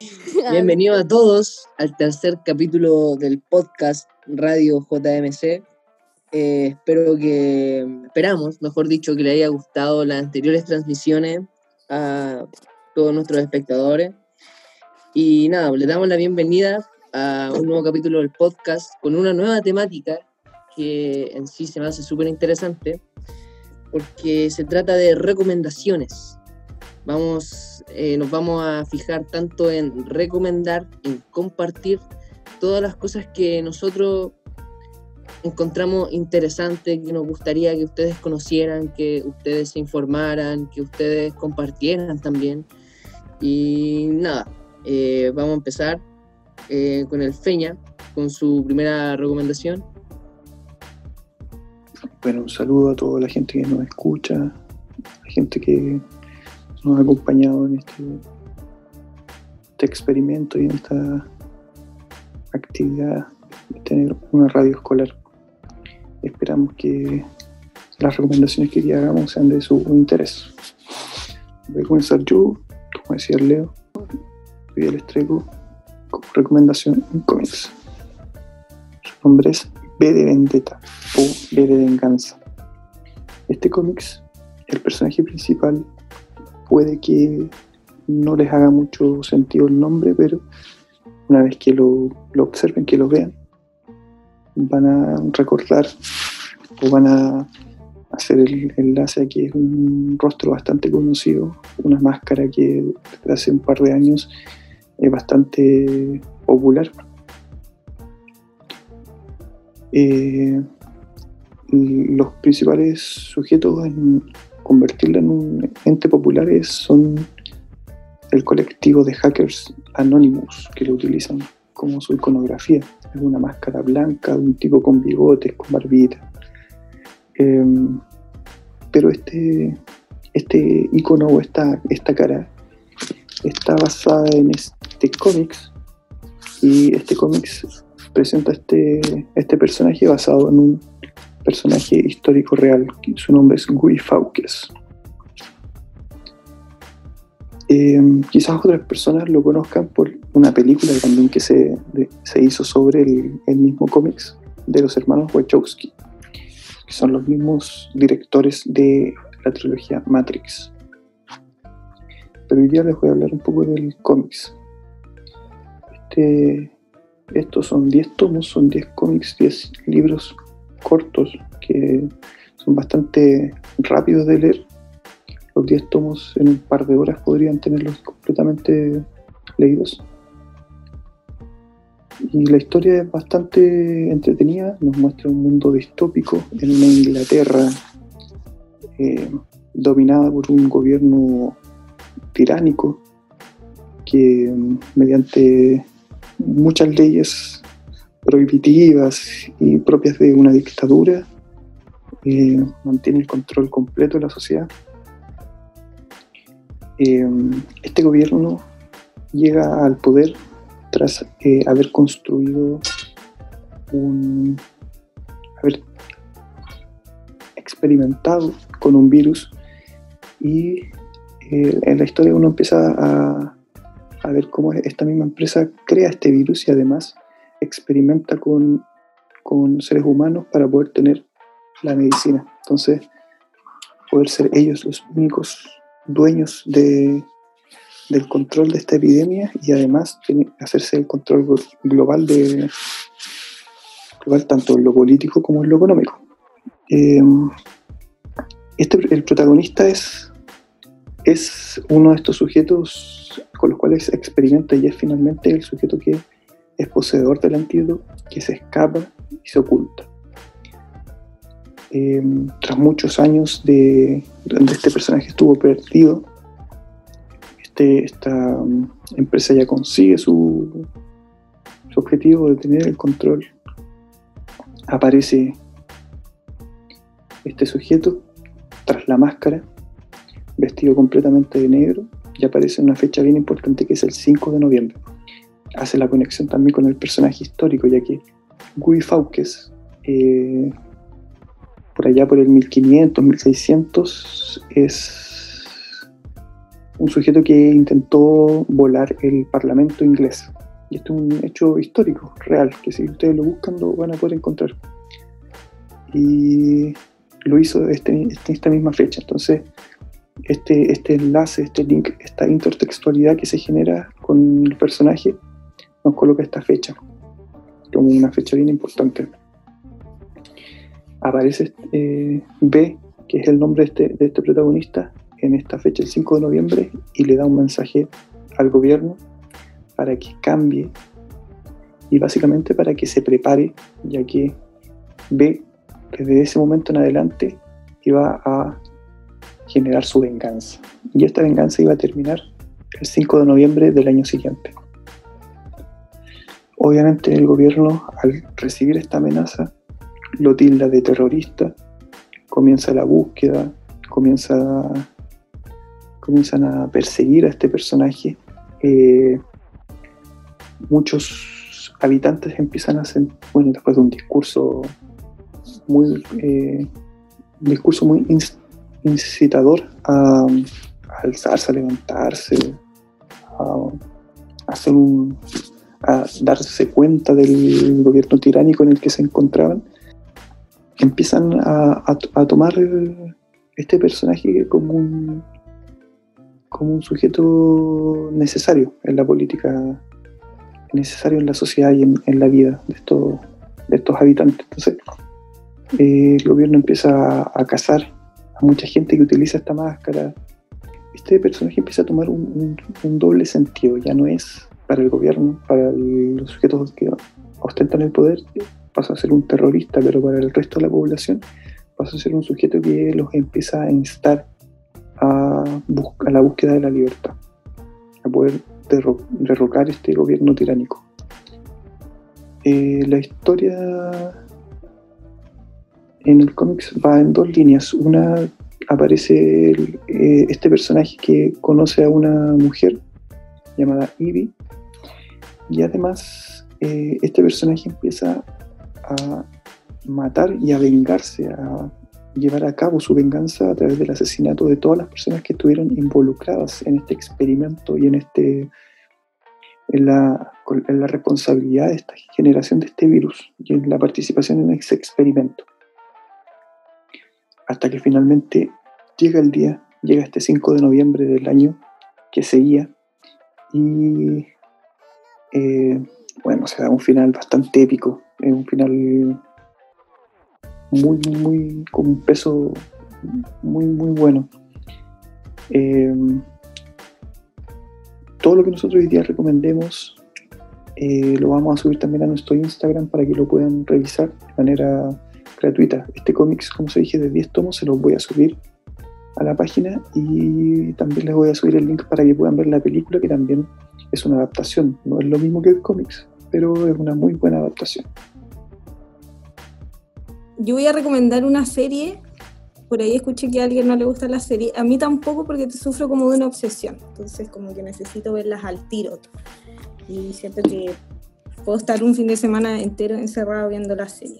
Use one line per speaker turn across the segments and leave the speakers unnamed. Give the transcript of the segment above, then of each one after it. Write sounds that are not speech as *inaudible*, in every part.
*laughs* Bienvenidos a todos al tercer capítulo del podcast Radio JMC. Eh, espero que, esperamos, mejor dicho, que le haya gustado las anteriores transmisiones a todos nuestros espectadores. Y nada, le damos la bienvenida a un nuevo capítulo del podcast con una nueva temática que en sí se me hace súper interesante porque se trata de recomendaciones. Vamos, eh, nos vamos a fijar tanto en recomendar, en compartir todas las cosas que nosotros encontramos interesantes, que nos gustaría que ustedes conocieran, que ustedes se informaran, que ustedes compartieran también. Y nada, eh, vamos a empezar eh, con el Feña, con su primera recomendación.
Bueno, un saludo a toda la gente que nos escucha, la gente que nos ha acompañado en este, este experimento y en esta actividad de tener una radio escolar. Esperamos que las recomendaciones que hagamos sean de su interés. Voy a comenzar yo, como decía Leo, hoy les traigo como recomendación un cómics. Su nombre es B de Vendetta o B de Venganza. Este cómics, el personaje principal puede que no les haga mucho sentido el nombre, pero una vez que lo, observen, que lo vean, van a recordar o van a hacer el enlace a que es un rostro bastante conocido, una máscara que desde hace un par de años es bastante popular. Eh, los principales sujetos en convertirla en un ente popular son el colectivo de hackers Anonymous, que lo utilizan como su iconografía. Es una máscara blanca, un tipo con bigotes, con barbita. Em, pero este, este icono o esta, esta cara está basada en este cómics y este cómics presenta este, este personaje basado en un personaje histórico real. Su nombre es Guy Fawkes. Eh, quizás otras personas lo conozcan por una película también que se, se hizo sobre el, el mismo cómics de los hermanos Wachowski, que son los mismos directores de la trilogía Matrix. Pero hoy día les voy a hablar un poco del cómics. Este, estos son 10 tomos, son 10 cómics, 10 libros cortos que son bastante rápidos de leer. Los 10 tomos en un par de horas podrían tenerlos completamente leídos. Y la historia es bastante entretenida, nos muestra un mundo distópico en una Inglaterra eh, dominada por un gobierno tiránico que mediante muchas leyes prohibitivas y propias de una dictadura, eh, mantiene el control completo de la sociedad. Eh, este gobierno llega al poder tras eh, haber construido un, haber experimentado con un virus y en la historia uno empieza a, a ver cómo esta misma empresa crea este virus y además experimenta con, seres humanos para poder tener la medicina. Entonces, poder ser ellos los únicos dueños de, del control de esta epidemia y además hacerse el control global de global tanto en lo político como en lo económico. Eh, este, el protagonista es, es uno de estos sujetos con los cuales experimenta y es finalmente el sujeto que es poseedor del antídoto, que se escapa y se oculta. Eh, tras muchos años de donde este personaje estuvo perdido, este, esta um, empresa ya consigue su, su objetivo de tener el control. Aparece este sujeto tras la máscara, vestido completamente de negro, y aparece una fecha bien importante que es el 5 de noviembre. Hace la conexión también con el personaje histórico, ya que Guy Fawkes, eh, por allá por el 1500, 1600, es un sujeto que intentó volar el Parlamento inglés. Y esto es un hecho histórico, real, que si ustedes lo buscan lo van a poder encontrar. Y lo hizo este, este esta misma fecha. Entonces, este, este enlace, este link, esta intertextualidad que se genera con el personaje, nos coloca esta fecha como una fecha bien importante. Aparece eh, B, que es el nombre de este, de este protagonista, en esta fecha, el 5 de noviembre, y le da un mensaje al gobierno para que cambie y básicamente para que se prepare, ya que que desde ese momento en adelante iba a generar su venganza. Y esta venganza iba a terminar el 5 de noviembre del año siguiente. Obviamente el gobierno, al recibir esta amenaza, lo tilda de terrorista, comienza la búsqueda, comienza, comienzan a perseguir a este personaje. Eh, muchos habitantes empiezan a hacer, bueno, después de un discurso muy, eh, un discurso muy incitador a, alzarse, a levantarse, a, hacer un, a darse cuenta del gobierno tiránico en el que se encontraban, empiezan a, a tomar este personaje como un, como un sujeto necesario en la política necesario en la sociedad y en, la vida de estos, de estos habitantes. Entonces, eh, el gobierno empieza a, cazar a mucha gente que utiliza esta máscara. Este personaje empieza a tomar un, doble sentido, ya no es para el gobierno, para los sujetos que ostentan el poder, pasa a ser un terrorista, pero para el resto de la población pasa a ser un sujeto que los empieza a instar a, a la búsqueda de la libertad, a poder derrocar este gobierno tiránico. Eh, la historia en el cómics va en dos líneas. Una aparece eh, este personaje que conoce a una mujer llamada Ivy y además eh, este personaje empieza a matar y a vengarse, a llevar a cabo su venganza a través del asesinato de todas las personas que estuvieron involucradas en este experimento y en, este, en, la, en la responsabilidad de esta generación de este virus y en la participación en ese experimento. Hasta que finalmente llega el día, llega este 5 de noviembre del año que seguía y eh, bueno, se da un final bastante épico, un final muy, muy, con un peso muy, muy bueno. Eh, todo lo que nosotros hoy día recomendemos eh, lo vamos a subir también a nuestro Instagram para que lo puedan revisar de manera gratuita. Este cómics, como se dije, de 10 tomos, se los voy a subir a la página y también les voy a subir el link para que puedan ver la película, que también es una adaptación. No es lo mismo que el cómics, pero es una muy buena adaptación
yo voy a recomendar una serie. Por ahí escuché que a alguien no le gusta la serie. A mí tampoco porque sufro como de una obsesión. Entonces como que necesito verlas al tiro. Y siento que puedo estar un fin de semana entero encerrado viendo la serie.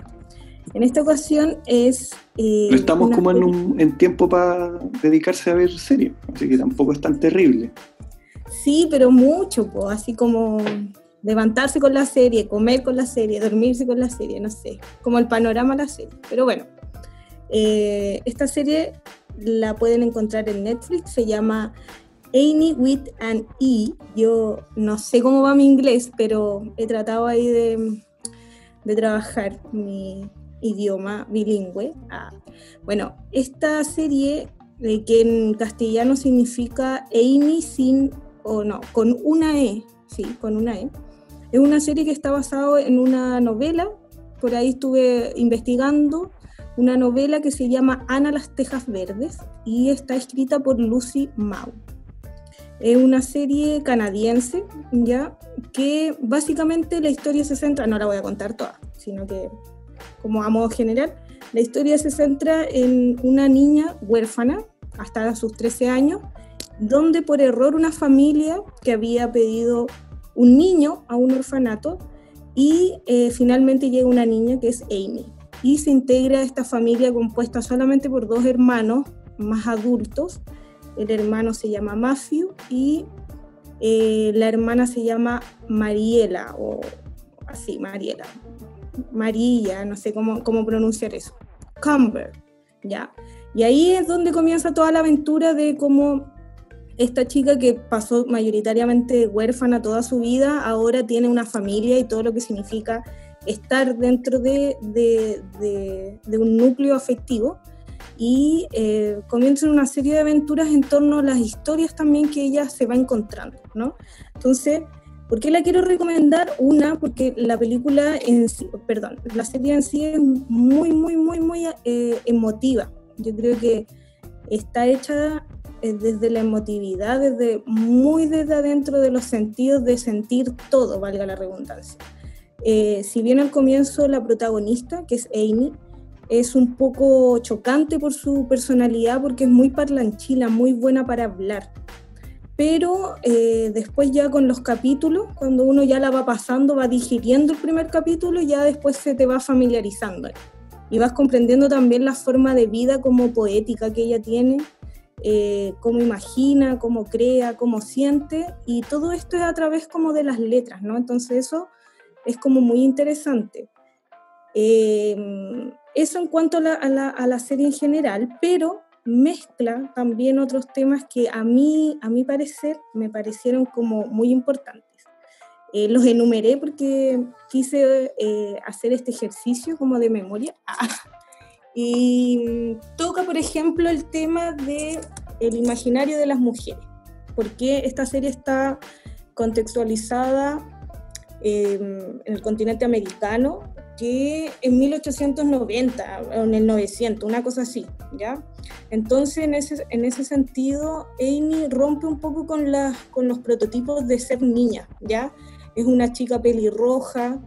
En esta ocasión es...
Eh, estamos como en, un, en tiempo para dedicarse a ver series, así que tampoco es tan terrible.
Sí, pero mucho, pues, así como levantarse con la serie, comer con la serie, dormirse con la serie, no sé, como el panorama de la serie. Pero bueno, eh, esta serie la pueden encontrar en Netflix, se llama Amy with an E. Yo no sé cómo va mi inglés, pero he tratado ahí de, trabajar mi idioma bilingüe. Ah, bueno, esta serie, de que en castellano significa Amy sin, o no, con una E, sí, con una E. Es una serie que está basada en una novela, por ahí estuve investigando, una novela que se llama Ana las Tejas Verdes y está escrita por Lucy Mau. Es una serie canadiense, ya, que básicamente la historia se centra, no la voy a contar toda, sino que como a modo general, la historia se centra en una niña huérfana hasta sus 13 años, donde por error una familia que había pedido un niño a un orfanato y eh, finalmente llega una niña que es Amy. Y se integra esta familia compuesta solamente por dos hermanos más adultos, el hermano se llama Matthew y eh, la hermana se llama Mariela, o así, Mariela. María, no sé cómo, cómo pronunciar eso. Cumber, ¿ya? Y ahí es donde comienza toda la aventura de cómo esta chica que pasó mayoritariamente huérfana toda su vida, ahora tiene una familia y todo lo que significa estar dentro de, de, un núcleo afectivo y eh, comienzan una serie de aventuras en torno a las historias también que ella se va encontrando, ¿no? Entonces, ¿por qué la quiero recomendar? Una, porque la película en sí, perdón, la serie en sí es muy, muy, muy, muy eh, emotiva. Yo creo que está hecha desde la emotividad, desde muy desde adentro de los sentidos de sentir todo, valga la redundancia. Eh, si bien al comienzo la protagonista, que es Amy, es un poco chocante por su personalidad porque es muy parlanchila, muy buena para hablar. Pero eh, después ya con los capítulos, cuando uno ya la va pasando, va digiriendo el primer capítulo, ya después se te va familiarizando. Y vas comprendiendo también la forma de vida como poética que ella tiene, eh, cómo imagina, cómo crea, cómo siente, y todo esto es a través como de las letras, ¿no? Entonces eso es como muy interesante. Em, eso en cuanto a la, serie en general, pero mezcla también otros temas que a mí, a mi parecer, me parecieron como muy importantes. Eh, los enumeré porque quise eh, hacer este ejercicio como de memoria. *laughs* y toca, por ejemplo, el tema de el imaginario de las mujeres, porque esta serie está contextualizada Em, en el continente americano que en 1890 o en el 900, una cosa así, ¿ya? Entonces, en ese, en ese sentido, Amy rompe un poco con, la, con los prototipos de ser niña, ¿ya? Es una chica pelirroja,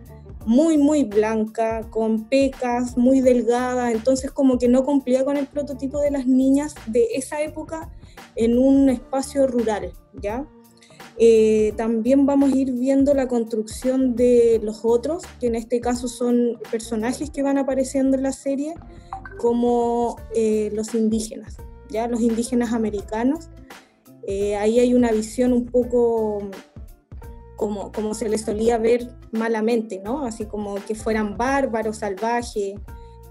muy, muy blanca, con pecas, muy delgada, entonces como que no cumplía con el prototipo de las niñas de esa época en un espacio rural, ¿ya? Eh, también vamos a ir viendo la construcción de los otros, que en este caso son personajes que van apareciendo en la serie, como eh, los indígenas, ya los indígenas americanos. Eh, ahí hay una visión un poco como, como se les solía ver malamente, ¿no? Así como que fueran bárbaros, salvajes,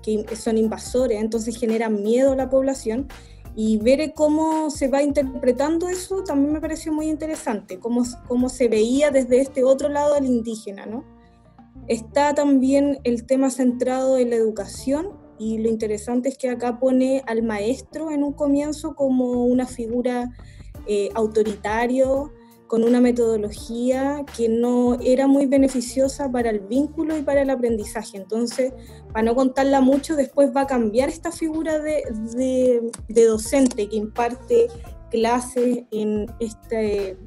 que son invasores, entonces generan miedo a la población y ver cómo se va interpretando eso también me pareció muy interesante, cómo, cómo se veía desde este otro lado del indígena, ¿no? Está también el tema centrado en la educación y lo interesante es que acá pone al maestro en un comienzo como una figura eh, autoritario, con una metodología que no era muy beneficiosa para el vínculo y para el aprendizaje. Entonces, para no contarla mucho, después va a cambiar esta figura de, docente que imparte clases en este,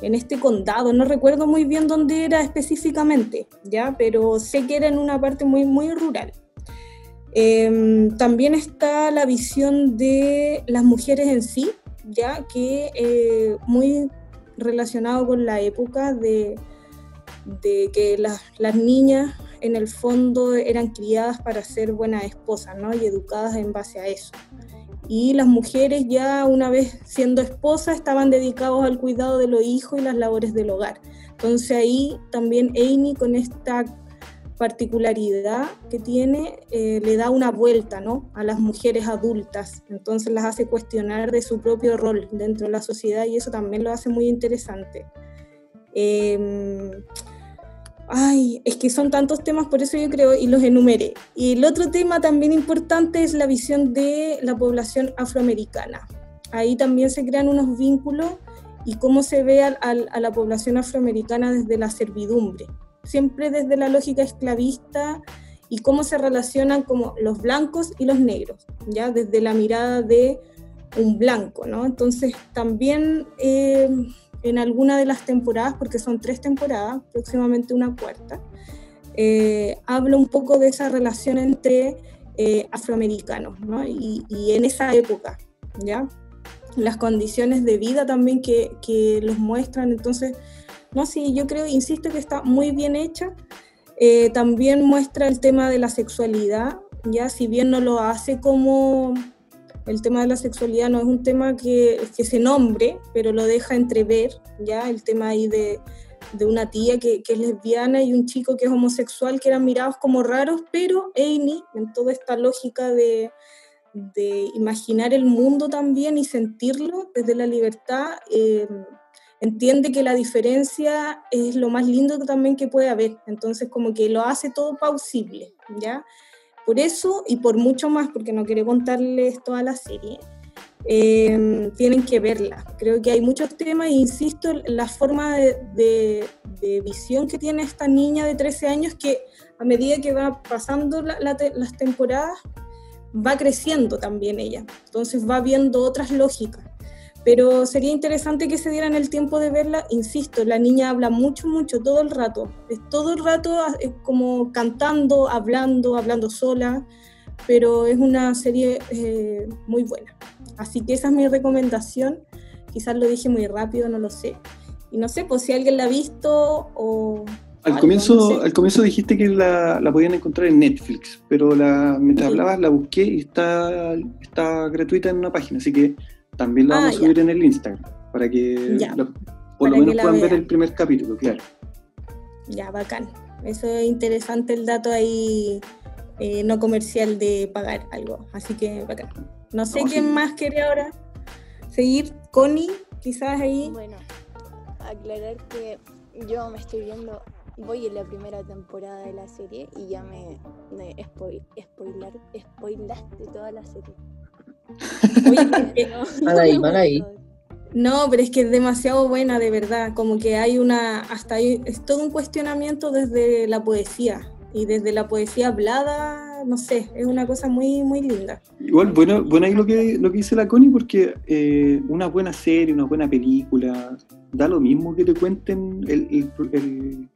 en este condado. No recuerdo muy bien dónde era específicamente, ¿ya? pero sé que era en una parte muy, muy rural. Em, también está la visión de las mujeres en sí, ya que eh, muy relacionado con la época de, que las, las, niñas en el fondo eran criadas para ser buenas esposas, ¿no? Y educadas en base a eso. Y las mujeres ya una vez siendo esposas estaban dedicados al cuidado de los hijos y las labores del hogar. Entonces ahí también Amy con esta particularidad que tiene eh, le da una vuelta ¿no? a las mujeres adultas, entonces las hace cuestionar de su propio rol dentro de la sociedad y eso también lo hace muy interesante. Em, ay, es que son tantos temas, por eso yo creo, y los enumeré. Y el otro tema también importante es la visión de la población afroamericana. Ahí también se crean unos vínculos y cómo se ve a la población afroamericana desde la servidumbre siempre desde la lógica esclavista y cómo se relacionan como los blancos y los negros, ya desde la mirada de un blanco, ¿no? Entonces también eh, en alguna de las temporadas, porque son tres temporadas, próximamente una cuarta, eh, habla un poco de esa relación entre eh, afroamericanos, ¿no? Y, y, en esa época, ¿ya? Las condiciones de vida también que, que los muestran, entonces no, sí, yo creo, insisto, que está muy bien hecha. Eh, también muestra el tema de la sexualidad, ya si bien no lo hace como el tema de la sexualidad no es un tema que, que se nombre, pero lo deja entrever, ¿ya? El tema ahí de, de una tía que, que, es lesbiana y un chico que es homosexual, que eran mirados como raros, pero Amy, en toda esta lógica de, de imaginar el mundo también y sentirlo desde la libertad, eh, entiende que la diferencia es lo más lindo también que puede haber, entonces como que lo hace todo pausible, ¿ya? Por eso y por mucho más, porque no quiero contarles toda la serie, eh, tienen que verla. Creo que hay muchos temas, e insisto, la forma de, de, de, visión que tiene esta niña de 13 años que a medida que va pasando la, la, las temporadas, va creciendo también ella. Entonces va viendo otras lógicas. Pero sería interesante que se dieran el tiempo de verla. Insisto, la niña habla mucho, mucho, todo el rato. Es todo el rato es como cantando, hablando, hablando sola. Pero es una serie eh, muy buena. Así que esa es mi recomendación. Quizás lo dije muy rápido, no lo sé. Y no sé, pues si alguien la ha visto o...
Al,
algo,
comienzo,
no sé.
al comienzo dijiste que la, la podían encontrar en Netflix, pero la, mientras
Sí.
hablabas la busqué y está, está gratuita en una página, así que también la
Ah,
vamos a
ya.
subir en el Instagram, para que por
para
lo menos puedan ver el primer capítulo, claro.
Ya, bacán. Eso es interesante el dato ahí eh, no comercial de pagar algo. Así que bacán. No sé
No,
quién
sí.
más quiere ahora seguir. Connie, quizás ahí.
Bueno, aclarar que yo me estoy viendo, voy en la primera temporada de la serie y ya me, me spoil, spoilar, spoilaste toda la serie.
Oye, porque-
No, *laughs*
Mal ahí, mal ahí.
No, pero es que es demasiado buena, de verdad. Como que hay una, hasta ahí, es todo un cuestionamiento desde la poesía. Y desde la poesía hablada, no sé, es una cosa muy, muy linda.
Igual, bueno, bueno ahí lo que, lo que dice la Connie, porque eh, una buena serie, una buena película, da lo mismo que te cuenten, el, el, el-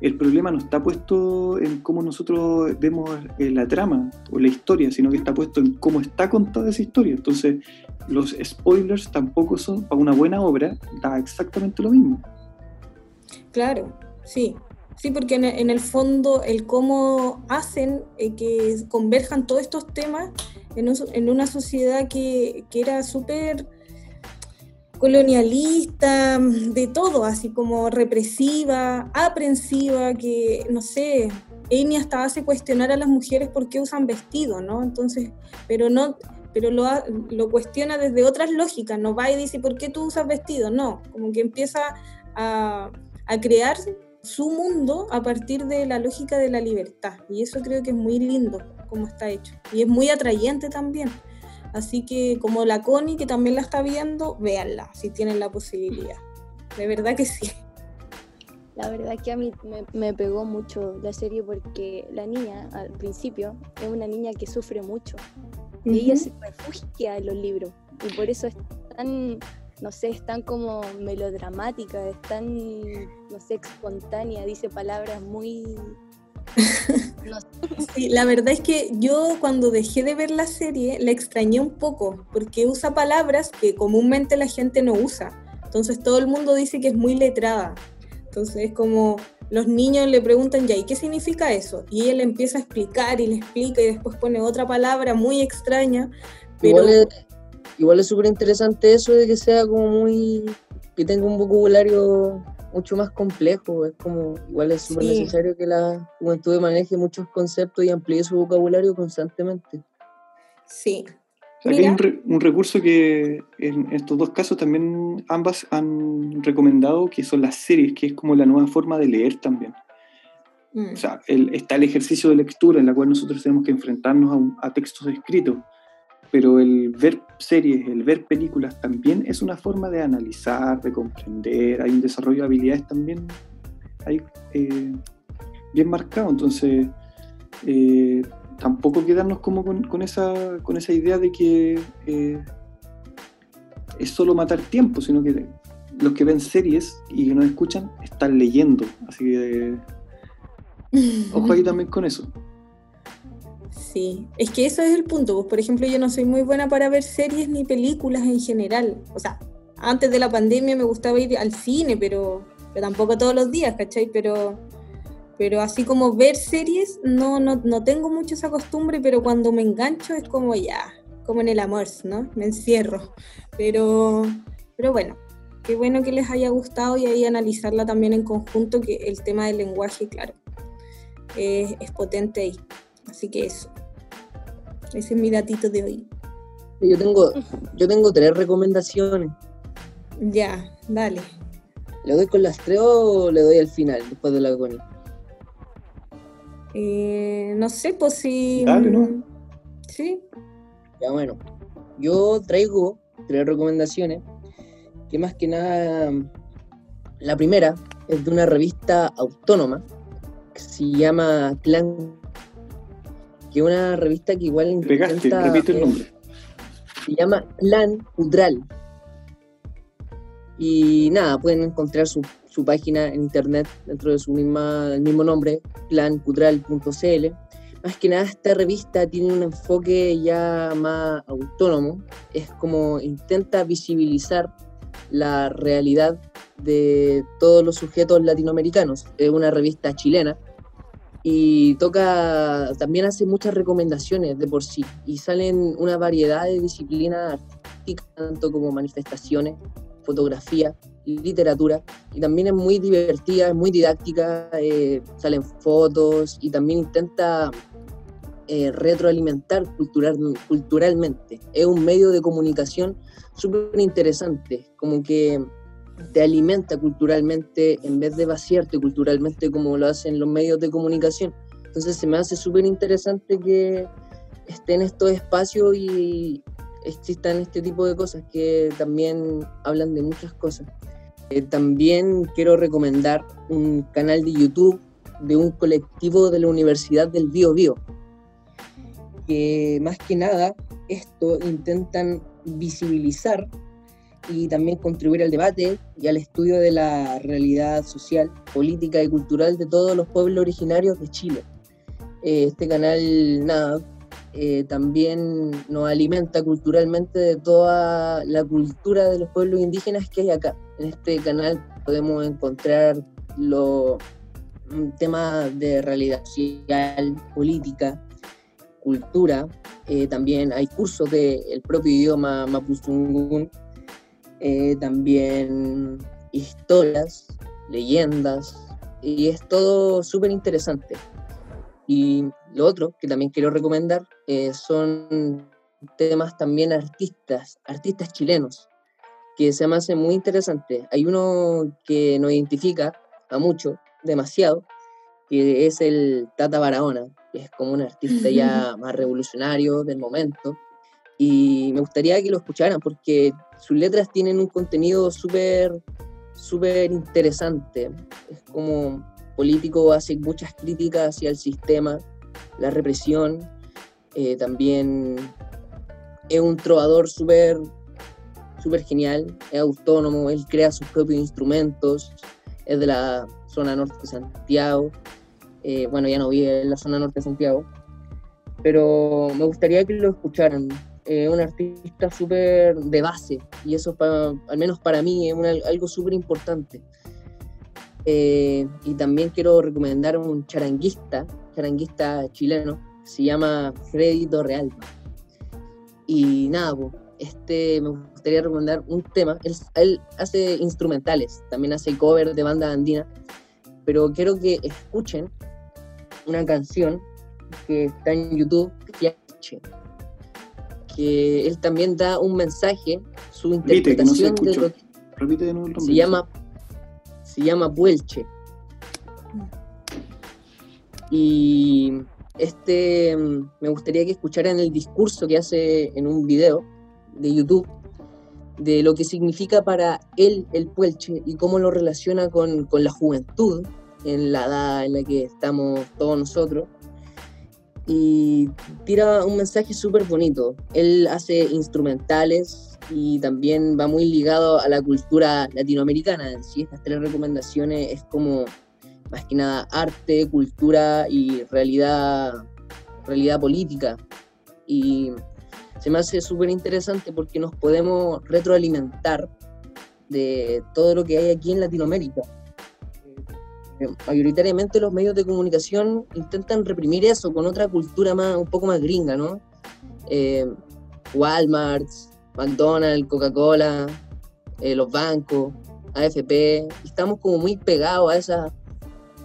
el problema no está puesto en cómo nosotros vemos eh, la trama o la historia, sino que está puesto en cómo está contada esa historia. Entonces, los spoilers tampoco son, para una buena obra, da exactamente lo mismo.
Claro, sí. Sí, porque en, el fondo el cómo hacen eh, que converjan todos estos temas en, en una sociedad que, que era súper colonialista, de todo, así como represiva, aprensiva, que, no sé, Amy hasta hace cuestionar a las mujeres por qué usan vestido, ¿no? Entonces, pero no, pero lo, lo cuestiona desde otras lógicas, no va y dice, ¿por qué tú usas vestido? No, como que empieza a, a crear su mundo a partir de la lógica de la libertad. Y eso creo que es muy lindo como está hecho. Y es muy atrayente también. Así que como la Connie, que también la está viendo, véanla si tienen la posibilidad. De verdad que sí.
La verdad que a mí me, me pegó mucho la serie porque la niña al principio es una niña que sufre mucho y ella se refugia en los libros y por eso es tan, no sé, es tan como melodramática, es tan, no sé, espontánea, dice palabras muy...
la verdad es que yo cuando dejé de ver la serie la extrañé un poco, porque usa palabras que comúnmente la gente no usa. Entonces todo el mundo dice que es muy letrada. Entonces es como los niños le preguntan ya, ¿y qué significa eso? Y le empieza a explicar y le explica y después pone otra palabra muy extraña. Pero
igual es súper interesante eso de que sea como muy. que tenga un vocabulario mucho más complejo. Es como. Igual es súper
Sí.
necesario que la juventud maneje muchos conceptos y amplíe su vocabulario constantemente.
sí.
Aquí hay un, re- un recurso que en estos dos casos también ambas han recomendado, que son las series, que es como la nueva forma de leer también.
Mm.
O sea, el- está el ejercicio de lectura en la cual nosotros tenemos que enfrentarnos a, un- a textos escritos, pero el ver series, el ver películas también es una forma de analizar, de comprender, hay un desarrollo de habilidades también ahí, eh, bien marcado, entonces eh, tampoco quedarnos como con, con esa, con esa idea de que eh, es solo matar tiempo, sino que los que ven series y que nos escuchan están leyendo, así que *laughs* Ojo ahí también con eso.
Sí, es que eso es el punto. Pues, por ejemplo, yo no soy muy buena para ver series ni películas en general. O sea, antes de la pandemia me gustaba ir al cine, pero, pero tampoco todos los días, ¿cachai? Pero, pero así como ver series, no, no, no tengo mucho esa costumbre, pero cuando me engancho es como ya, como en el amor, ¿no? Me encierro. Pero, pero bueno, qué bueno que les haya gustado y ahí analizarla también en conjunto, que el tema del lenguaje, claro, es, es potente ahí. Así que eso. Ese es mi datito de hoy.
Yo tengo, *laughs* yo tengo tres recomendaciones.
Ya, dale.
¿Le doy con las tres o le doy al final, después de la agonía?
Eh, no sé, pues si.
Dale, ¿no?
Sí.
Ya bueno, yo traigo tres recomendaciones, que más que nada, la primera es de una revista autónoma, que se llama Clan, que es una revista que igual
Pegaste,
intenta,
repite el
eh,
nombre.
se llama Clan Cultural. Y nada, pueden encontrar su, su página en internet dentro de su misma, el mismo nombre, clancutral.cl. Más que nada, esta revista tiene un enfoque ya más autónomo. Es como intenta visibilizar la realidad de todos los sujetos latinoamericanos. Es una revista chilena y toca, también hace muchas recomendaciones de por sí y salen una variedad de disciplinas artísticas, tanto como manifestaciones, fotografía, literatura, y también es muy divertida, es muy didáctica, eh, salen fotos y también intenta eh, retroalimentar cultural, culturalmente. Es un medio de comunicación súper interesante, como que te alimenta culturalmente en vez de vaciarte culturalmente como lo hacen los medios de comunicación. Entonces se me hace súper interesante que estén estos espacios y existan este tipo de cosas que también hablan de muchas cosas. Eh, también quiero recomendar un canal de YouTube de un colectivo de la Universidad del Bío Bío, que más que nada esto intentan visibilizar y también contribuir al debate y al estudio de la realidad social, política y cultural de todos los pueblos originarios de Chile. Eh, este canal, nada, eh, también nos alimenta culturalmente de toda la cultura de los pueblos indígenas que hay acá. En este canal podemos encontrar los temas de realidad social, política, cultura. Eh, también hay cursos del propio idioma mapuzungún, eh, también historias, leyendas, y es todo súper interesante. Y lo otro que también quiero recomendar eh, son temas también artistas, artistas chilenos, que se me hacen muy interesantes. Hay uno que nos identifica a mucho, demasiado, que es el Tata Barahona, que es como un artista ya *laughs* más revolucionario del momento. Y me gustaría que lo escucharan porque sus letras tienen un contenido súper, súper interesante. Es como político, hace muchas críticas hacia el sistema, la represión. eh, también es un trovador súper súper genial, es autónomo, él crea sus propios instrumentos, es de la zona norte de Santiago. Eh, bueno, ya no vive en la zona norte de Santiago, pero me gustaría que lo escucharan. Es un artista súper de base y eso, pa- al menos para mí, es algo súper importante. Eh, y también quiero recomendar un charanguista, charanguista chileno, se llama Freddy Torrealba. Y nada, este me gustaría recomendar un tema. Él, hace instrumentales, también hace cover de banda andina, pero quiero que escuchen una canción que está en YouTube, que él también da un mensaje, su
Repite, que no se
interpretación de lo que
Repite de nuevo el nombre.
se llama se llama Puelche y este mm, me gustaría que escucharan el discurso que hace en un video de YouTube de lo que significa para él el Puelche y cómo lo relaciona con, con la juventud en la edad en la que estamos todos nosotros y tira un mensaje súper bonito. Él hace instrumentales y también va muy ligado a la cultura latinoamericana. En sí, estas tres recomendaciones es como más que nada arte, cultura y realidad, realidad política. Y se me hace súper interesante porque nos podemos retroalimentar de todo lo que hay aquí en Latinoamérica. Eh, Mayoritariamente los medios de comunicación intentan reprimir eso con otra cultura más, un poco más gringa, ¿no? Eh, Walmart, McDonald's, Coca-Cola, eh, los bancos, AFP. Estamos como muy pegados a, esa,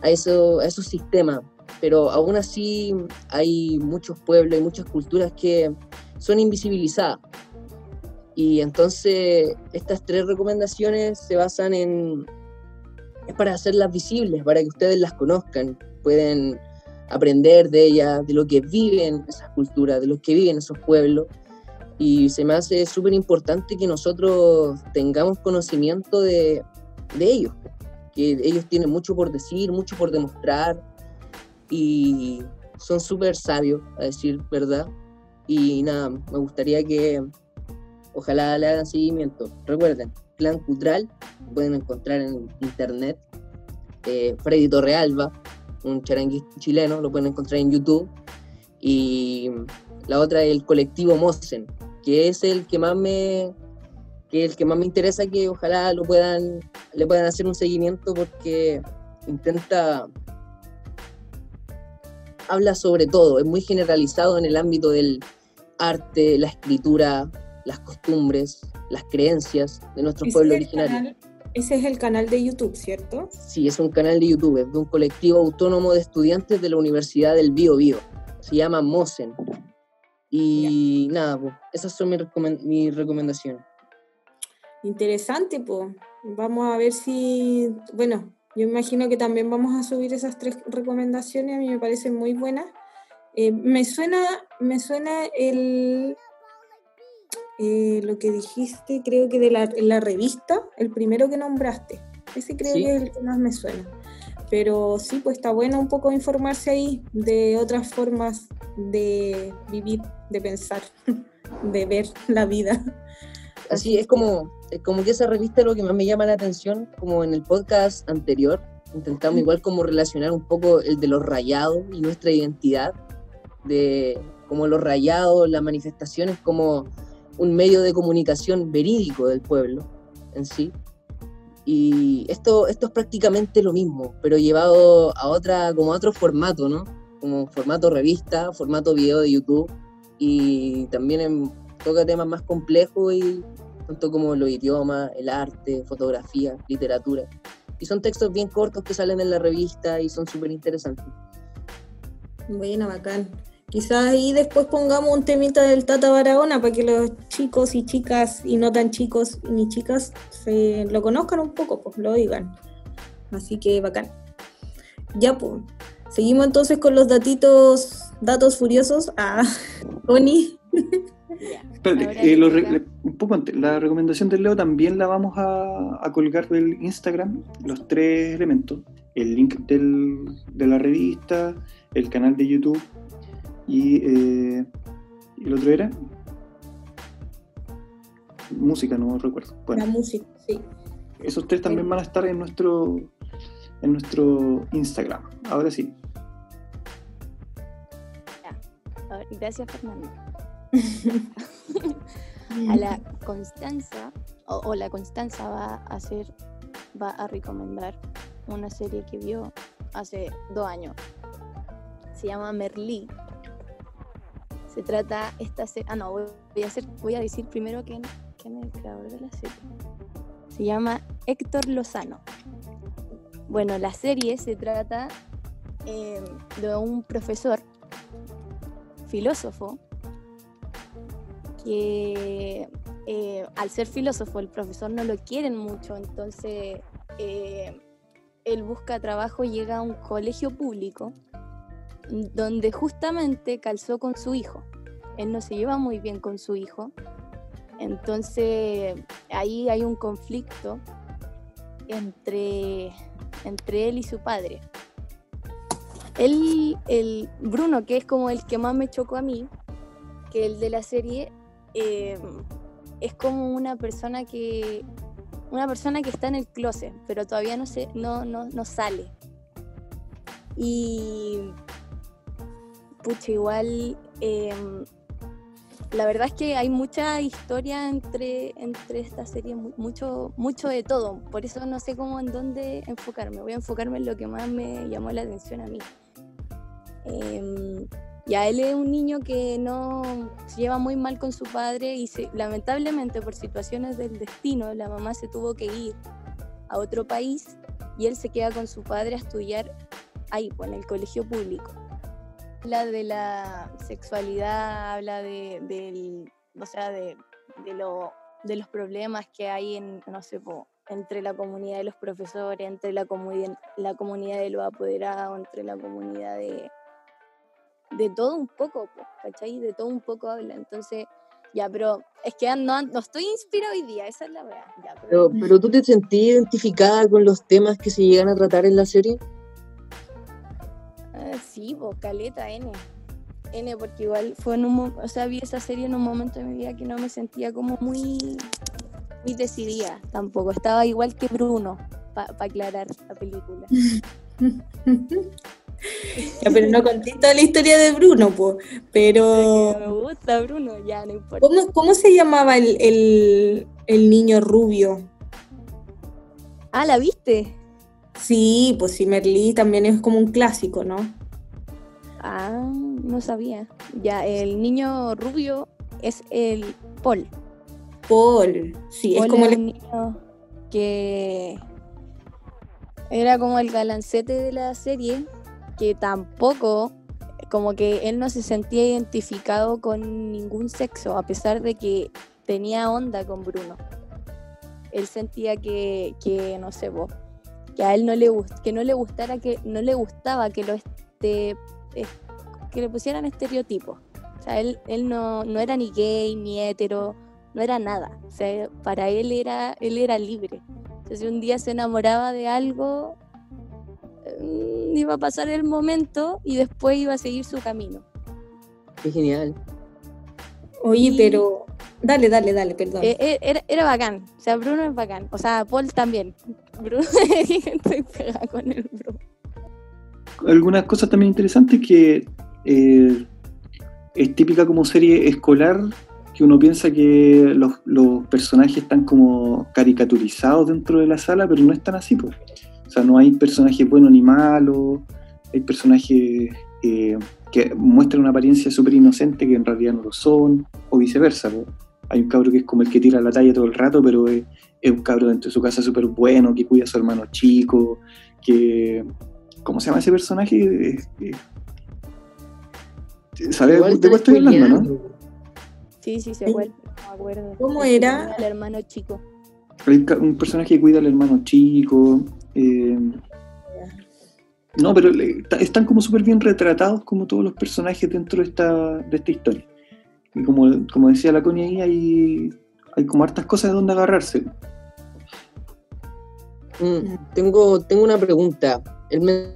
a, eso, a esos sistemas, pero aún así hay muchos pueblos y muchas culturas que son invisibilizadas. Y entonces estas tres recomendaciones se basan en, es para hacerlas visibles, para que ustedes las conozcan, pueden aprender de ellas, de lo que viven esas culturas, de lo que viven esos pueblos. Y se me hace súper importante que nosotros tengamos conocimiento de, de ellos, que ellos tienen mucho por decir, mucho por demostrar y son súper sabios, a decir verdad. Y nada, me gustaría que ojalá le hagan seguimiento. Recuerden, Clan Cultural, pueden encontrar en internet. Eh, Freddy Torrealba, un charanguista chileno, lo pueden encontrar en YouTube. Y la otra es el colectivo Mosen, que es el que más me que el que más me interesa que ojalá lo puedan le puedan hacer un seguimiento porque intenta habla sobre todo, es muy generalizado en el ámbito del arte, la escritura, las costumbres, las creencias de nuestro pueblo originario.
ese es el canal de YouTube, ¿cierto?
Sí, es un canal de YouTube, es de un colectivo autónomo de estudiantes de la Universidad del Bío Bío. Se llama Mosen. Y nada, pues, esas son mis, mi recomendaciones.
Interesante, pues. Vamos a ver si, bueno, yo imagino que también vamos a subir esas tres recomendaciones, a mí me parecen muy buenas. Eh, me suena, me suena el, eh, lo que dijiste, creo que de la, la, revista, el primero que nombraste. Ese creo que es el que más me suena. Pero sí, pues está bueno un poco informarse ahí de otras formas de vivir, de pensar, *laughs* de ver la vida.
Así es como, como que esa revista es lo que más me llama la atención, como en el podcast anterior, intentamos igual como relacionar un poco el de los rayados y nuestra identidad, de como los rayados, las manifestaciones como un medio de comunicación verídico del pueblo en sí. Y esto, esto es prácticamente lo mismo, pero llevado a otra, como a otro formato, ¿no? Como formato revista, formato video de YouTube y también en, toca temas más complejos y tanto como los idiomas, el arte, fotografía, literatura. Y son textos bien cortos que salen en la revista y son súper interesantes.
Bueno, bacán. Quizás ahí después pongamos un temita del Tata Barahona para que los chicos y chicas, y no tan chicos ni chicas, se lo conozcan un poco, pues lo digan. Así que bacán. Ya, pues. Seguimos entonces con los datitos, datos furiosos. Ah, *laughs* Oni.
Espérate, eh, un poco antes, la recomendación del Leo también la vamos a, a, colgar del Instagram, los tres elementos, el link del, de la revista, el canal de YouTube y, eh, el otro era música, no recuerdo.
Bueno, la música, sí.
Esos tres también van a estar en nuestro en nuestro Instagram. Ahora sí.
Gracias, Fernando. *laughs* a la Constanza, o, la Constanza va a hacer, va a recomendar una serie que vio hace dos años. Se llama Merlí, se trata esta serie. Ah, no, voy a, hacer, voy a decir primero quién, quién, es el creador de la serie. Se llama Héctor Lozano. Bueno, la serie se trata eh, de un profesor filósofo que eh, al ser filósofo el profesor no lo quieren mucho, entonces eh, él busca trabajo y llega a un colegio público donde justamente calzó con su hijo. Él no se lleva muy bien con su hijo, entonces ahí hay un conflicto entre, entre él y su padre. Él, el Bruno, que es como el que más me chocó a mí, que el de la serie, eh, es como una persona que una persona que está en el closet, pero todavía no, se, no, no, no sale. Y pucha, igual em, la verdad es que hay mucha historia entre, entre esta serie, mucho, mucho de todo. Por eso no sé cómo en dónde enfocarme. Voy a enfocarme en lo que más me llamó la atención a mí. Em, Ya él es un niño que no se lleva muy mal con su padre y lamentablemente por situaciones del destino la mamá se tuvo que ir a otro país y él se queda con su padre a estudiar ahí, pues, en el colegio público. Habla de la sexualidad, habla de, o sea, de, de, lo, de los problemas que hay en, no sé, entre la comunidad de los profesores, entre la, la comunidad de los apoderados, entre la comunidad de, de todo un poco, po, ¿cachai? De todo un poco habla. Entonces, ya, pero es que no, no estoy inspirado hoy día, esa es la verdad. Ya,
Pero, pero tú te sentís identificada con los temas que se llegan a tratar en la serie.
Ah, sí, pues caleta, N. N, porque igual fue en un o sea, vi esa serie en un momento de mi vida que no me sentía como muy, muy decidida tampoco. Estaba igual que Bruno, para aclarar la película.
Ya, pero no conté toda la historia de Bruno, pues. Pero.
Me gusta Bruno, ya no importa.
¿Cómo, cómo se llamaba el, el, el niño rubio?
Ah, ¿la viste?
Sí, pues sí, Merlí también es como un clásico, ¿no?
Ah, no sabía. Ya, el niño rubio es el Paul.
Paul, sí, es como
es
el...
un niño que era como el galancete de la serie, que tampoco, como que él no se sentía identificado con ningún sexo, a pesar de que tenía onda con Bruno. Él sentía que, que no sé vos, que a él no le gust- que no le gustara que no le gustaba que lo este es- que le pusieran estereotipos. O sea, él, él no, no era ni gay ni hetero, no era nada. O sea, para él era, él era libre. Sea, si un día se enamoraba de algo, mm, iba a pasar el momento y después iba a seguir su camino.
Qué genial.
Oye,
y-
pero... Dale, dale, dale, perdón.
Eh, eh, era, era bacán. O sea, Bruno es bacán. O sea, Paul también. Bruno, *laughs* estoy pegada con el Bruno.
Algunas cosas también interesantes que eh, es típica como serie escolar, que uno piensa que los, los personajes están como caricaturizados dentro de la sala, pero no están así. po. O sea, no hay personajes buenos ni malos, hay personajes eh, que muestran una apariencia súper inocente que en realidad no lo son, o viceversa. Hay un cabro que es como el que tira la talla todo el rato, pero es, es un cabro dentro de su casa súper bueno, que cuida a su hermano chico, que... ¿Cómo se llama ese personaje? ¿Sabes
Igual
de cuál estoy hablando, no?
Sí, sí, se vuelve. No me acuerdo.
¿Cómo era?
El hermano chico.
Hay un personaje que cuida al hermano chico. eh, no, pero le- están como súper bien retratados como todos los personajes dentro de esta, de esta historia. Y como, como decía la Connie ahí, hay, hay como hartas cosas de donde agarrarse.
Mm, tengo, tengo una pregunta. ¿El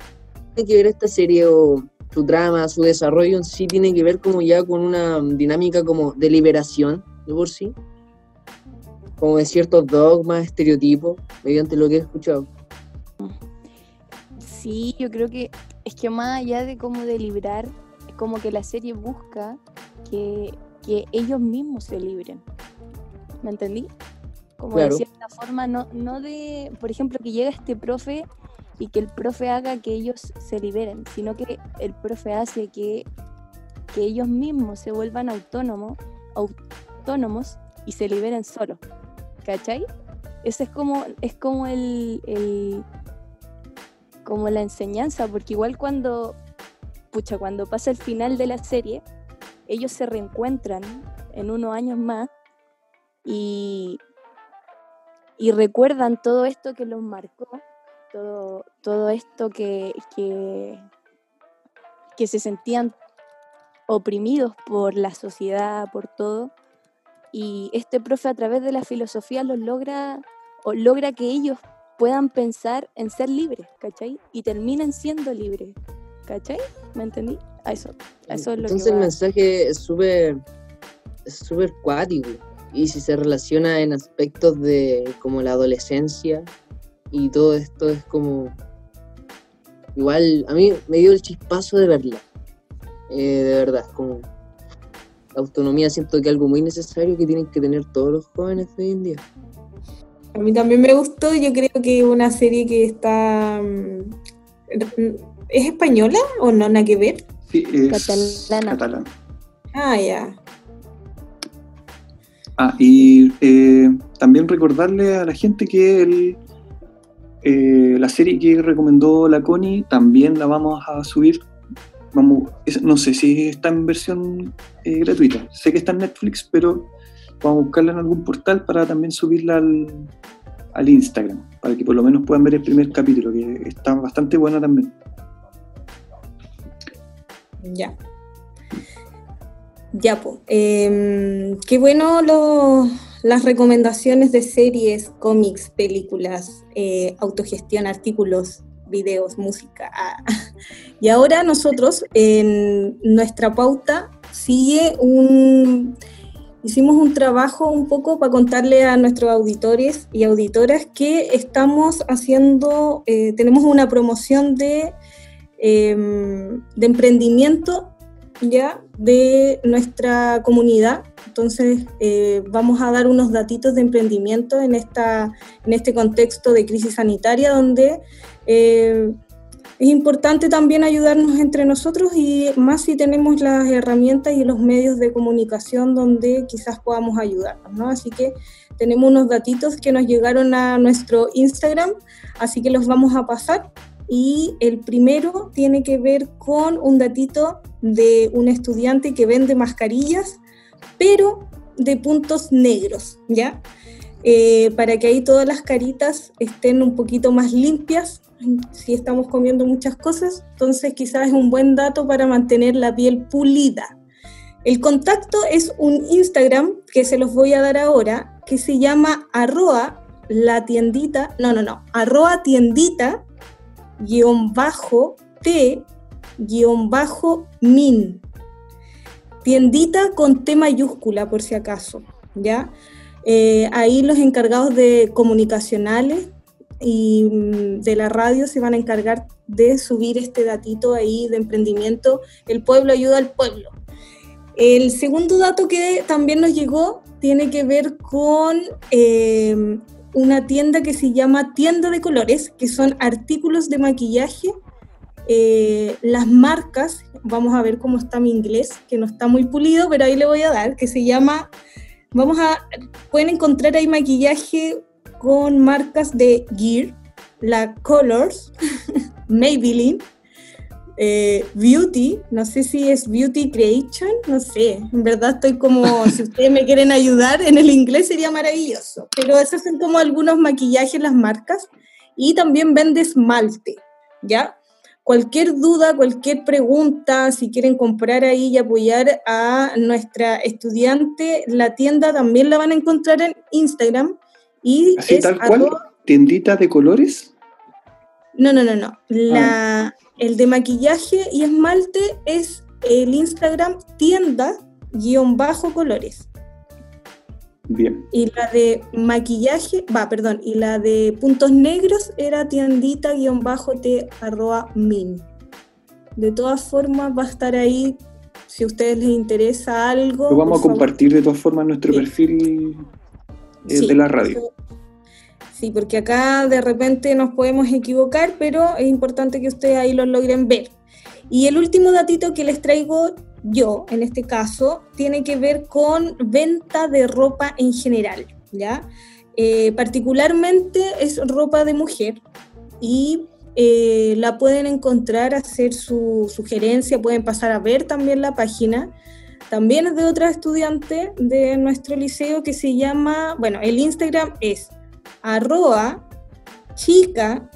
tiene que ver esta serie o su trama, su desarrollo en sí tiene que ver como ya con una dinámica como de liberación de por sí? Como de ciertos dogmas, estereotipos, mediante lo que he escuchado.
Sí, yo creo que es que más allá de como de librar, es como que la serie busca que, que ellos mismos se libren. ¿Me entendí? Como
Claro.
de cierta forma, no, no de, por ejemplo, que llega este profe y que el profe haga que ellos se liberen, sino que el profe hace que, que ellos mismos se vuelvan autónomos, autónomos y se liberen solos. ¿Cachai? Ese es como, es como el, el- como la enseñanza, porque igual cuando, pucha, cuando pasa el final de la serie, ellos se reencuentran en unos años más y, y recuerdan todo esto que los marcó, todo, todo esto que, que, que se sentían oprimidos por la sociedad, por todo. Y este profe a través de la filosofía los logra, o logra que ellos puedan pensar en ser libres, ¿cachai? Y terminen siendo libres, ¿cachai? ¿Me entendí? A eso, a eso es lo
Entonces
que
el mensaje es súper es súper cuático. Y si se relaciona en aspectos de como la adolescencia y todo esto es como igual a mí me dio el chispazo de verla. Eh, de verdad, como la autonomía siento que es algo muy necesario que tienen que tener todos los jóvenes de hoy en día.
A mí también me gustó, yo creo que es una serie que está... mm, ¿Es española o no? Nada que ver.
Sí, es
Catalana.
catalán.
Ah, ya.
Ah, y eh, también recordarle a la gente que el, eh, la serie que recomendó la Connie también la vamos a subir. Vamos, es- no sé si está en versión eh, gratuita. Sé que está en Netflix, pero vamos a buscarla en algún portal para también subirla al, al Instagram, para que por lo menos puedan ver el primer capítulo, que está bastante buena también.
Ya. Ya, pues. qué bueno lo- las recomendaciones de series, cómics, películas, eh, autogestión, artículos, videos, música. Ah. *laughs* Y ahora nosotros, en nuestra pauta, sigue un... Hicimos un trabajo un poco para contarle a nuestros auditores y auditoras que estamos haciendo, eh, tenemos una promoción de em, de emprendimiento ya de nuestra comunidad. Entonces eh, vamos a dar unos datitos de emprendimiento en, esta, en este contexto de crisis sanitaria donde eh, es importante también ayudarnos entre nosotros y más si tenemos las herramientas y los medios de comunicación donde quizás podamos ayudarnos, ¿no? Así que tenemos unos datitos que nos llegaron a nuestro Instagram, así que los vamos a pasar y el primero tiene que ver con un datito de un estudiante que vende mascarillas, pero de puntos negros, ¿ya? Eh, para que ahí todas las caritas estén un poquito más limpias, *laughs* si estamos comiendo muchas cosas, entonces quizás es un buen dato para mantener la piel pulida. El contacto es un Instagram que se los voy a dar ahora, que se llama arroa la tiendita, no, no, no, arroa tiendita guion bajo T guion bajo min. Tiendita con T mayúscula por si acaso, ¿ya? Eh, ahí los encargados de comunicacionales y mm, de la radio se van a encargar de subir este datito ahí de emprendimiento. El pueblo ayuda al pueblo. El segundo dato que también nos llegó tiene que ver con eh, una tienda que se llama Tienda de Colores, que son artículos de maquillaje. Eh, las marcas, vamos a ver cómo está mi inglés, que no está muy pulido, pero ahí le voy a dar, que se llama, vamos a, pueden encontrar ahí maquillaje con marcas de Gear, la Colors, *laughs* Maybelline, eh, Beauty, no sé si es Beauty Creation, no sé, en verdad estoy como, *laughs* si ustedes me quieren ayudar en el inglés sería maravilloso, pero esos son como algunos maquillajes, las marcas, y también vende esmalte, ¿ya? Cualquier duda, cualquier pregunta, si quieren comprar ahí y apoyar a nuestra estudiante, la tienda también la van a encontrar en Instagram. Y
Así
es
tal cual, tiendita de colores.
no, no, no, no. La, El de maquillaje y esmalte es el Instagram tienda-colores.
Bien,
Y la de maquillaje, va, perdón, y la de puntos negros era tiendita-t arroba min. De todas formas va a estar ahí si a ustedes les interesa algo.
lo vamos a
favor.
compartir de todas formas nuestro
Sí.
perfil
Sí,
de la radio.
Sí, porque acá de repente nos podemos equivocar, pero es importante que ustedes ahí lo logren ver. Y el último datito que les traigo yo, en este caso, tiene que ver con venta de ropa en general, ¿ya? Eh, particularmente es ropa de mujer y eh, la pueden encontrar, hacer su sugerencia, pueden pasar a ver también la página. También es de otra estudiante de nuestro liceo que se llama, bueno, el Instagram es arroba chica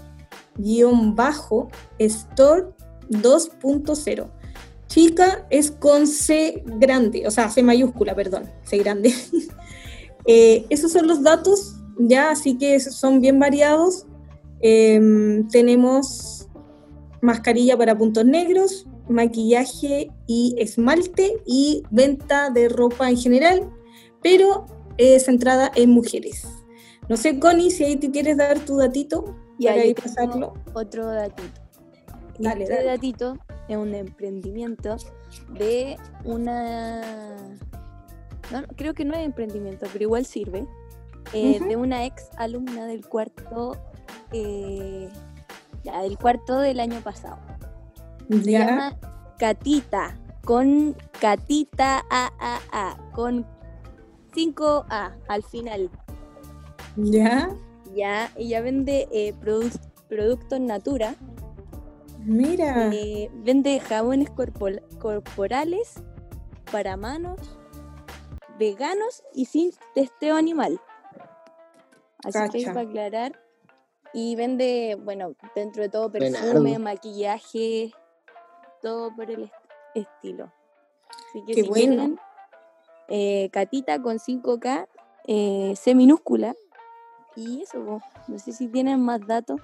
guion bajo store 2.0. Chica es con C grande, o sea, C mayúscula, perdón, C grande. *laughs* Eh, esos son los datos, ya, así que son bien variados. Em, tenemos mascarilla para puntos negros, maquillaje y esmalte y venta de ropa en general, pero eh, centrada en mujeres. No sé, Connie, si ahí te quieres dar tu datito para
yo
ahí pasarlo.
Otro datito. Y
Dale,
este
dale.
datito es un emprendimiento de una... no, creo que no es emprendimiento, pero igual sirve. eh. De una ex alumna del cuarto, eh, ya, del cuarto del año pasado. Se
Ya.
llama Catita, con Catita A A A, con 5A al final.
¿Ya?
Ya, ella vende eh, produ- productos Natura,
Mira.
eh, vende jabones corporales para manos, veganos y sin testeo animal. Así que
Cacha.
para aclarar. Y vende, bueno, dentro de todo perfume, maquillaje, todo por el est- estilo. Así que
Qué
si
bueno.
quieren, eh, Catita con 5K, eh, C minúscula. Y eso, po. no sé si tienen más datos.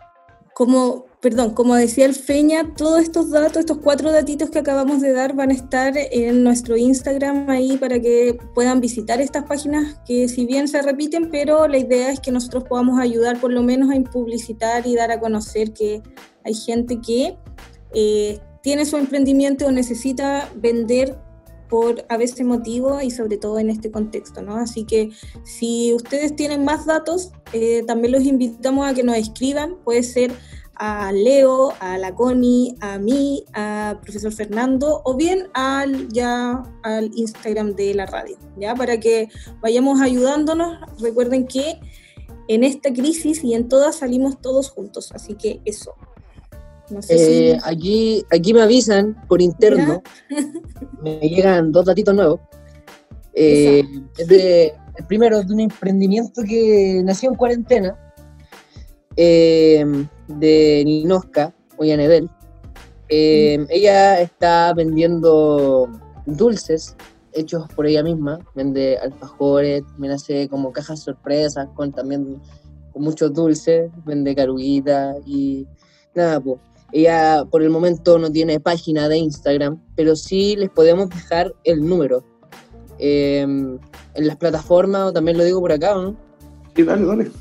Como, perdón, como decía el Feña, todos estos datos, estos cuatro datitos que acabamos de dar van a estar en nuestro Instagram ahí para que puedan visitar estas páginas que si bien se repiten, pero la idea es que nosotros podamos ayudar por lo menos a publicitar y dar a conocer que hay gente que eh, tiene su emprendimiento o necesita vender por a veces motivo y sobre todo en este contexto, ¿no? Así que si ustedes tienen más datos, eh, también los invitamos a que nos escriban, puede ser a Leo, a la Connie, a mí, a profesor Fernando o bien al ya al Instagram de la radio, ya para que vayamos ayudándonos. Recuerden que en esta crisis y en todas salimos todos juntos, así que eso. No sé
Eh,
si
aquí, aquí me avisan por interno, me llegan dos datitos nuevos. Eh, es de, el primero es de un emprendimiento que nació en cuarentena, eh, de Ninoska, Ollanedel. Eh, ella está vendiendo dulces hechos por ella misma, vende alfajores, también hace como cajas sorpresas con también con muchos dulces, vende caruguitas y nada, pues. Ella por el momento no tiene página de Instagram, pero sí les podemos dejar el número eh, en las plataformas, o también lo digo por acá, ¿o ¿no?
Sí, dale, dale.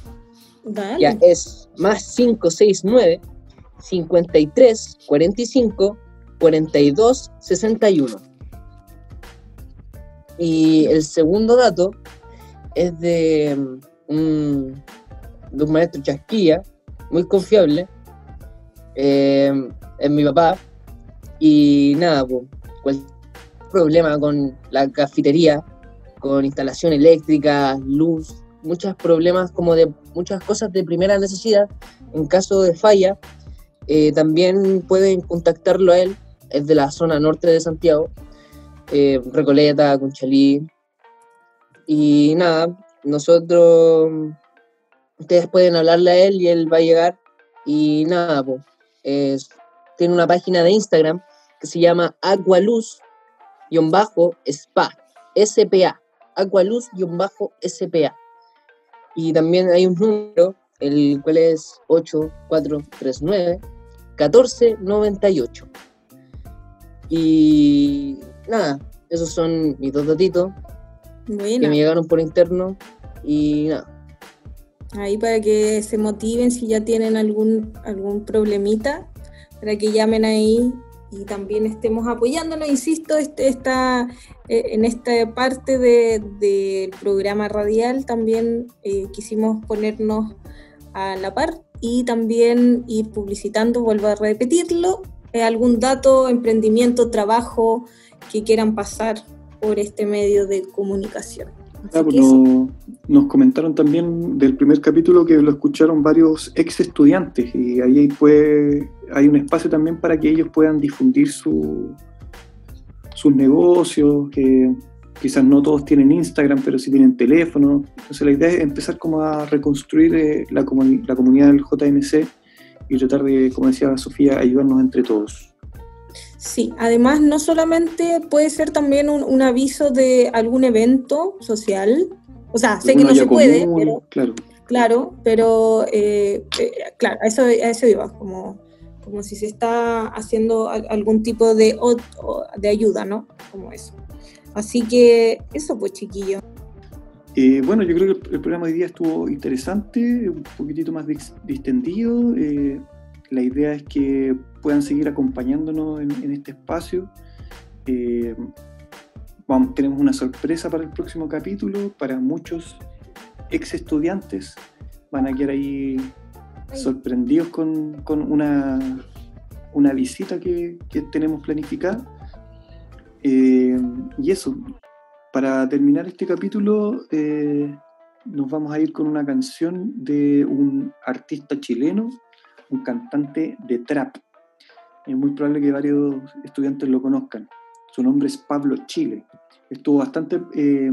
Dale.
Ya es más 569 53 45 42 61. Y el segundo dato es de un, de un maestro chasquilla, muy confiable. Eh, es mi papá. Y nada, pues, cualquier problema con la cafetería, con instalación eléctrica, luz, muchos problemas como de muchas cosas de primera necesidad. En caso de falla, eh, también pueden contactarlo a él, es de la zona norte de Santiago, eh, Recoleta, Conchalí. Y nada, nosotros, ustedes pueden hablarle a él y él va a llegar. Y nada, pues, es- tiene una página de Instagram que se llama Aqualuz-SPA, SPA, Aqualuz-SPA. Y también hay un número, el cual es 8439 1498. Y nada, esos son mis dos datitos que me llegaron por interno. Y nada,
Ahí para que se motiven si ya tienen algún, algún problemita, para que llamen ahí y también estemos apoyándonos. Insisto, este, esta, eh, en esta parte de- del programa radial también eh, quisimos ponernos a la par y también ir publicitando, vuelvo a repetirlo, eh, algún dato, emprendimiento, trabajo que quieran pasar por este medio de comunicación.
Ah, pues no- nos comentaron también del primer capítulo que lo escucharon varios ex estudiantes y ahí puede, hay un espacio también para que ellos puedan difundir su, sus negocios, que quizás no todos tienen Instagram, pero sí tienen teléfono. Entonces la idea es empezar como a reconstruir eh, la, comuni- la comunidad del JMC y tratar de, como decía Sofía, ayudarnos entre todos.
Sí, además no solamente puede ser también un, un aviso de algún evento social, o sea, sé que no se puede,
común,
pero
Claro.
claro, pero eh, eh, claro, a eso, a eso iba, como, como si se está haciendo al- algún tipo de, o- de ayuda, ¿no? Como eso. Así que eso pues chiquillo.
Eh, bueno, yo creo que el, programa de hoy día estuvo interesante, un poquitito más dis- distendido. eh, la idea es que puedan seguir acompañándonos en, en este espacio. Eh, vamos, tenemos una sorpresa para el próximo capítulo. Para muchos ex estudiantes van a quedar ahí sorprendidos con, con una, una visita que, que tenemos planificada. Eh, y eso, para terminar este capítulo, eh, nos vamos a ir con una canción de un artista chileno, un cantante de trap. Es muy probable que varios estudiantes lo conozcan. Su nombre es Pablo Chile. Estuvo bastante eh,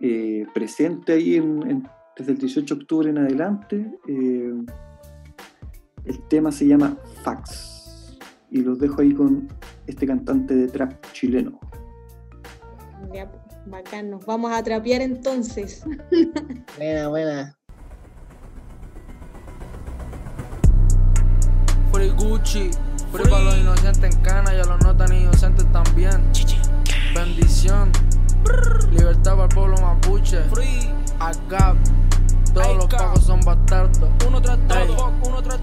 eh, presente ahí desde el 18 de octubre en adelante. Eh, el tema se llama Fax. Y los dejo ahí con este cantante de trap chileno.
Ya, bacán, nos vamos a trapear entonces.
Buena, buena.
Gucci, free, para los inocentes en cana y a los no tan inocentes también. Bendición, libertad para el pueblo mapuche. Free, acá, todos los pagos son bastardos. Uno tras todo, uno tras.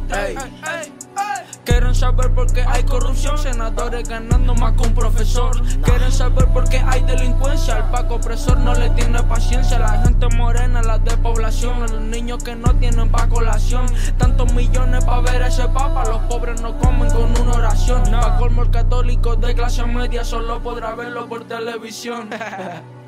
Quieren saber por qué hay corrupción, senadores ganando más que un profesor. Quieren saber por qué hay delincuencia, el paco opresor no le tiene paciencia. La gente morena, la de población, los niños que no tienen pa' colación. Tantos millones pa' ver ese papa, los pobres no comen con una oración. Pa' colmo el católico de clase media solo podrá verlo por televisión. *laughs*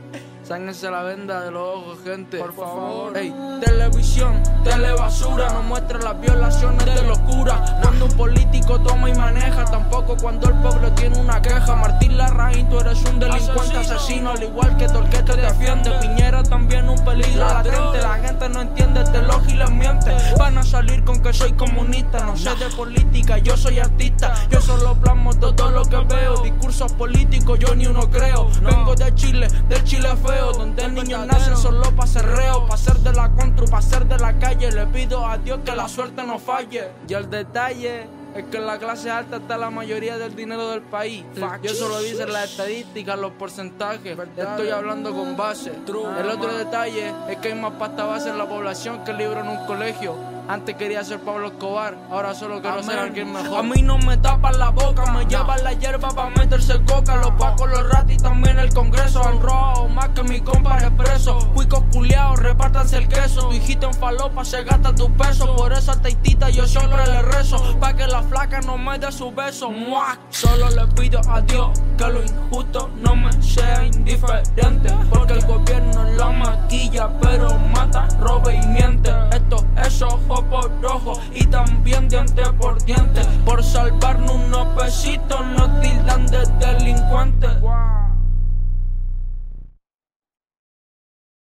Sáñense la venda de los ojos, gente. Por favor. Ey, televisión, telebasura. No muestra las violaciones de locura. Cuando un político toma y maneja. Tampoco cuando el pueblo tiene una queja. Martín Larraín, tú eres un delincuente asesino. Al igual que Torque te defiende. Piñera también un peligro latente. La gente no entiende este y les miente. Van a salir con que soy comunista. No sé de política, yo soy artista. Yo solo plasmo todo lo que veo. Discursos políticos, yo ni uno creo. Vengo de Chile, del Chile feo donde el niño nace solo para ser reo, para ser de la contra, para ser de la calle. Le pido a Dios que la suerte no falle. Y el detalle es que en la clase alta está la mayoría del dinero del país. Yo solo dice las estadísticas, los porcentajes. Estoy hablando con base. El otro detalle es que hay más pasta base en la población que libro en un colegio. Antes quería ser Pablo Escobar, ahora solo quiero ser alguien mejor. A mí no me tapan la boca, me llevan la hierba para meterse coca. Los pacos, los ratis, también el congreso. Han robado más que mi compa expreso. Cuicos culiados, repártanse el queso. Tu hijito en falopa se gasta tu peso. Por esa teitita yo siempre le rezo. Pa' que la flaca no me dé su beso. Solo le pido a Dios que lo injusto no me sea indiferente. Porque el gobierno la maquilla, pero mata, roba y miente. Esto es ojo por ojo y también diente por diente. Por salvarnos unos pesitos nos tildan de delincuentes.